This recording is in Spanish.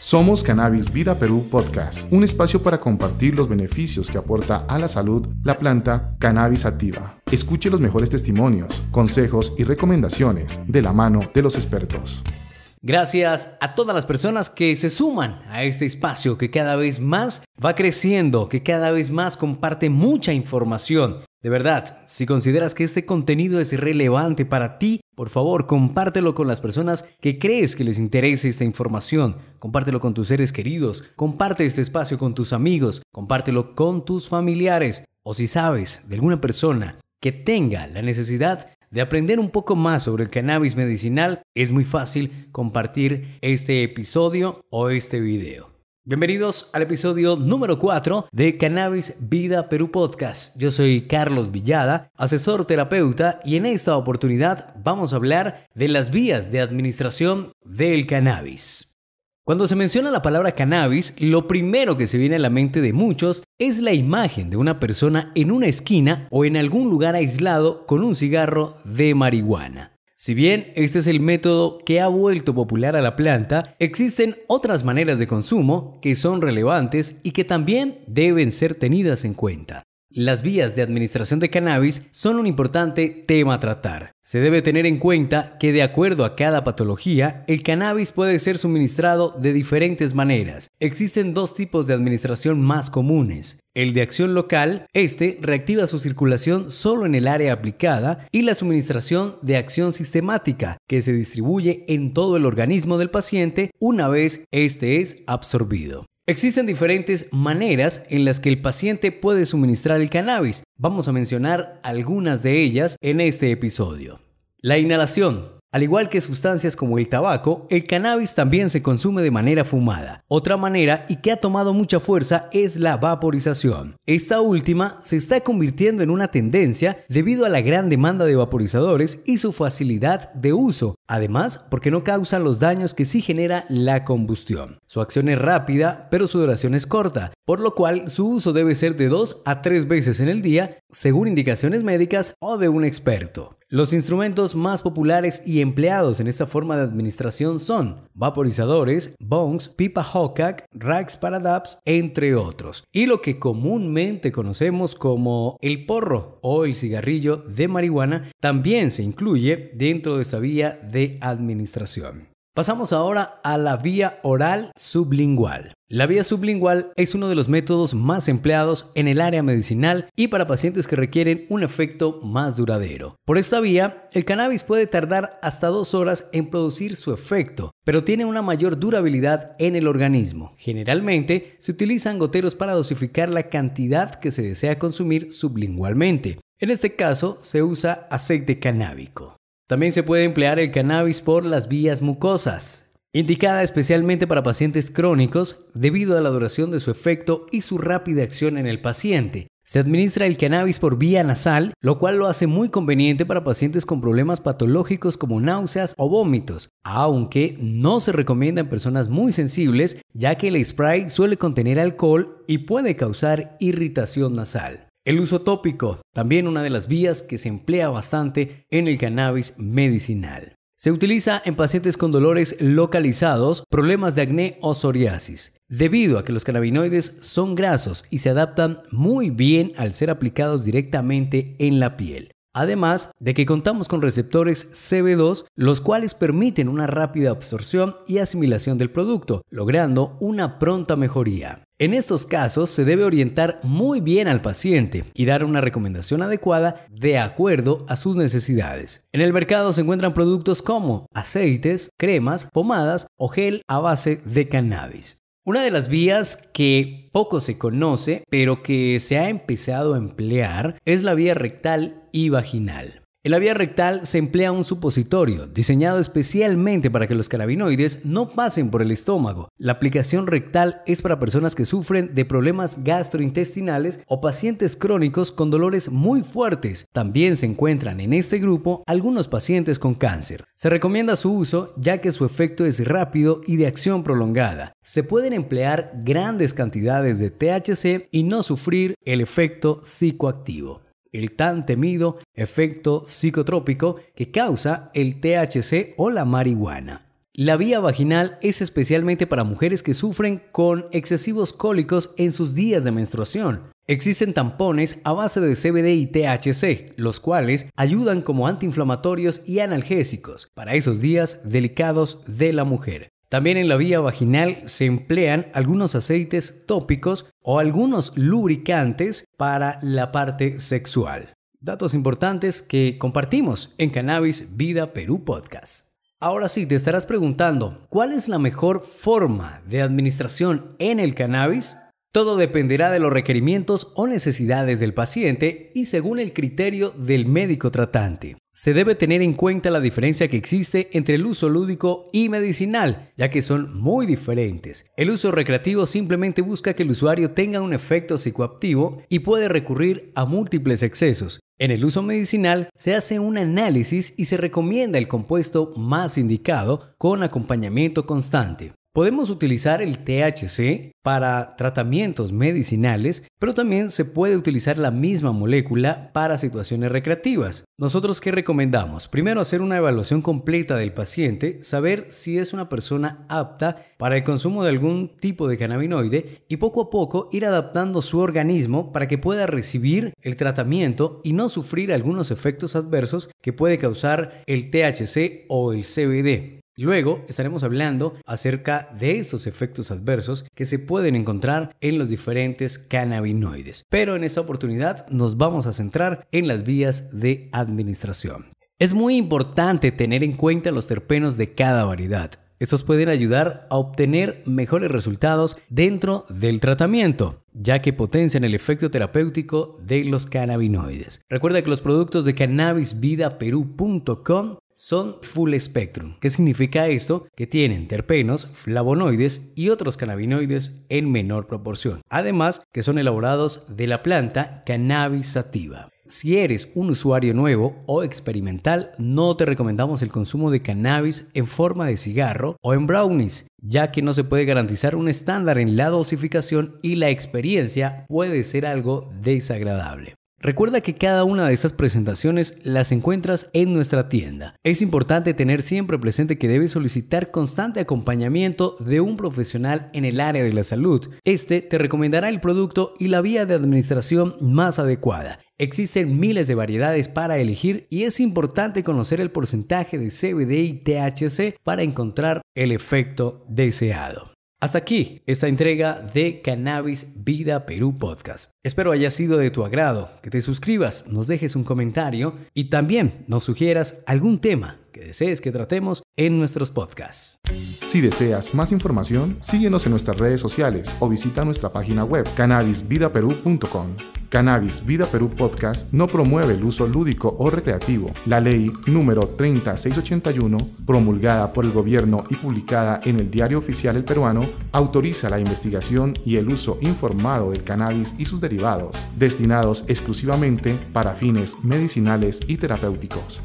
Somos Cannabis Vida Perú Podcast, un espacio para compartir los beneficios que aporta a la salud la planta cannabis activa. Escuche los mejores testimonios, consejos y recomendaciones de la mano de los expertos. Gracias a todas las personas que se suman a este espacio que cada vez más va creciendo, que cada vez más comparte mucha información. De verdad, si consideras que este contenido es relevante para ti, por favor, compártelo con las personas que crees que les interese esta información. Compártelo con tus seres queridos, comparte este espacio con tus amigos, compártelo con tus familiares. O si sabes de alguna persona que tenga la necesidad de aprender un poco más sobre el cannabis medicinal, es muy fácil compartir este episodio o este video. Bienvenidos al episodio número 4 de Cannabis Vida Perú Podcast. Yo soy Carlos Villada, asesor terapeuta, y en esta oportunidad vamos a hablar de las vías de administración del cannabis. Cuando se menciona la palabra cannabis, lo primero que se viene a la mente de muchos es la imagen de una persona en una esquina o en algún lugar aislado con un cigarro de marihuana. Si bien este es el método que ha vuelto popular a la planta, existen otras maneras de consumo que son relevantes y que también deben ser tenidas en cuenta. Las vías de administración de cannabis son un importante tema a tratar. Se debe tener en cuenta que de acuerdo a cada patología, el cannabis puede ser suministrado de diferentes maneras. Existen dos tipos de administración más comunes. El de acción local, este reactiva su circulación solo en el área aplicada, y la suministración de acción sistemática, que se distribuye en todo el organismo del paciente una vez este es absorbido. Existen diferentes maneras en las que el paciente puede suministrar el cannabis. Vamos a mencionar algunas de ellas en este episodio. La inhalación. Al igual que sustancias como el tabaco, el cannabis también se consume de manera fumada. Otra manera y que ha tomado mucha fuerza es la vaporización. Esta última se está convirtiendo en una tendencia debido a la gran demanda de vaporizadores y su facilidad de uso, además porque no causa los daños que sí genera la combustión. Su acción es rápida, pero su duración es corta, por lo cual su uso debe ser de 2 a 3 veces en el día, según indicaciones médicas o de un experto. Los instrumentos más populares y empleados en esta forma de administración son vaporizadores, bongs, pipa Hokak, racks para dabs, entre otros. Y lo que comúnmente conocemos como el porro o el cigarrillo de marihuana también se incluye dentro de esa vía de administración. Pasamos ahora a la vía oral sublingual. La vía sublingual es uno de los métodos más empleados en el área medicinal y para pacientes que requieren un efecto más duradero. Por esta vía, el cannabis puede tardar hasta dos horas en producir su efecto, pero tiene una mayor durabilidad en el organismo. Generalmente, se utilizan goteros para dosificar la cantidad que se desea consumir sublingualmente. En este caso, se usa aceite canábico. También se puede emplear el cannabis por las vías mucosas, indicada especialmente para pacientes crónicos debido a la duración de su efecto y su rápida acción en el paciente. Se administra el cannabis por vía nasal, lo cual lo hace muy conveniente para pacientes con problemas patológicos como náuseas o vómitos, aunque no se recomienda en personas muy sensibles, ya que el spray suele contener alcohol y puede causar irritación nasal. El uso tópico, también una de las vías que se emplea bastante en el cannabis medicinal. Se utiliza en pacientes con dolores localizados, problemas de acné o psoriasis. Debido a que los cannabinoides son grasos y se adaptan muy bien al ser aplicados directamente en la piel. Además de que contamos con receptores CB2, los cuales permiten una rápida absorción y asimilación del producto, logrando una pronta mejoría. En estos casos se debe orientar muy bien al paciente y dar una recomendación adecuada de acuerdo a sus necesidades. En el mercado se encuentran productos como aceites, cremas, pomadas o gel a base de cannabis. Una de las vías que poco se conoce, pero que se ha empezado a emplear, es la vía rectal y vaginal. En la vía rectal se emplea un supositorio diseñado especialmente para que los cannabinoides no pasen por el estómago. La aplicación rectal es para personas que sufren de problemas gastrointestinales o pacientes crónicos con dolores muy fuertes. También se encuentran en este grupo algunos pacientes con cáncer. Se recomienda su uso ya que su efecto es rápido y de acción prolongada. Se pueden emplear grandes cantidades de THC y no sufrir el efecto psicoactivo el tan temido efecto psicotrópico que causa el THC o la marihuana. La vía vaginal es especialmente para mujeres que sufren con excesivos cólicos en sus días de menstruación. Existen tampones a base de CBD y THC, los cuales ayudan como antiinflamatorios y analgésicos para esos días delicados de la mujer. También en la vía vaginal se emplean algunos aceites tópicos o algunos lubricantes para la parte sexual. Datos importantes que compartimos en Cannabis Vida Perú Podcast. Ahora sí, te estarás preguntando, ¿cuál es la mejor forma de administración en el cannabis? Todo dependerá de los requerimientos o necesidades del paciente y según el criterio del médico tratante. Se debe tener en cuenta la diferencia que existe entre el uso lúdico y medicinal, ya que son muy diferentes. El uso recreativo simplemente busca que el usuario tenga un efecto psicoactivo y puede recurrir a múltiples excesos. En el uso medicinal se hace un análisis y se recomienda el compuesto más indicado con acompañamiento constante. Podemos utilizar el THC para tratamientos medicinales, pero también se puede utilizar la misma molécula para situaciones recreativas. Nosotros qué recomendamos? Primero hacer una evaluación completa del paciente, saber si es una persona apta para el consumo de algún tipo de cannabinoide y poco a poco ir adaptando su organismo para que pueda recibir el tratamiento y no sufrir algunos efectos adversos que puede causar el THC o el CBD. Luego estaremos hablando acerca de estos efectos adversos que se pueden encontrar en los diferentes cannabinoides. Pero en esta oportunidad nos vamos a centrar en las vías de administración. Es muy importante tener en cuenta los terpenos de cada variedad. Estos pueden ayudar a obtener mejores resultados dentro del tratamiento, ya que potencian el efecto terapéutico de los cannabinoides. Recuerda que los productos de cannabisvidaperú.com son full spectrum. ¿Qué significa esto? Que tienen terpenos, flavonoides y otros cannabinoides en menor proporción. Además, que son elaborados de la planta cannabis sativa. Si eres un usuario nuevo o experimental, no te recomendamos el consumo de cannabis en forma de cigarro o en brownies, ya que no se puede garantizar un estándar en la dosificación y la experiencia puede ser algo desagradable. Recuerda que cada una de estas presentaciones las encuentras en nuestra tienda. Es importante tener siempre presente que debes solicitar constante acompañamiento de un profesional en el área de la salud. Este te recomendará el producto y la vía de administración más adecuada. Existen miles de variedades para elegir y es importante conocer el porcentaje de CBD y THC para encontrar el efecto deseado. Hasta aquí esta entrega de Cannabis Vida Perú Podcast. Espero haya sido de tu agrado, que te suscribas, nos dejes un comentario y también nos sugieras algún tema desees que tratemos en nuestros podcasts. Si deseas más información, síguenos en nuestras redes sociales o visita nuestra página web cannabisvidaperú.com. Cannabis Vida Perú Podcast no promueve el uso lúdico o recreativo. La ley número 30681, promulgada por el gobierno y publicada en el Diario Oficial El Peruano, autoriza la investigación y el uso informado del cannabis y sus derivados, destinados exclusivamente para fines medicinales y terapéuticos.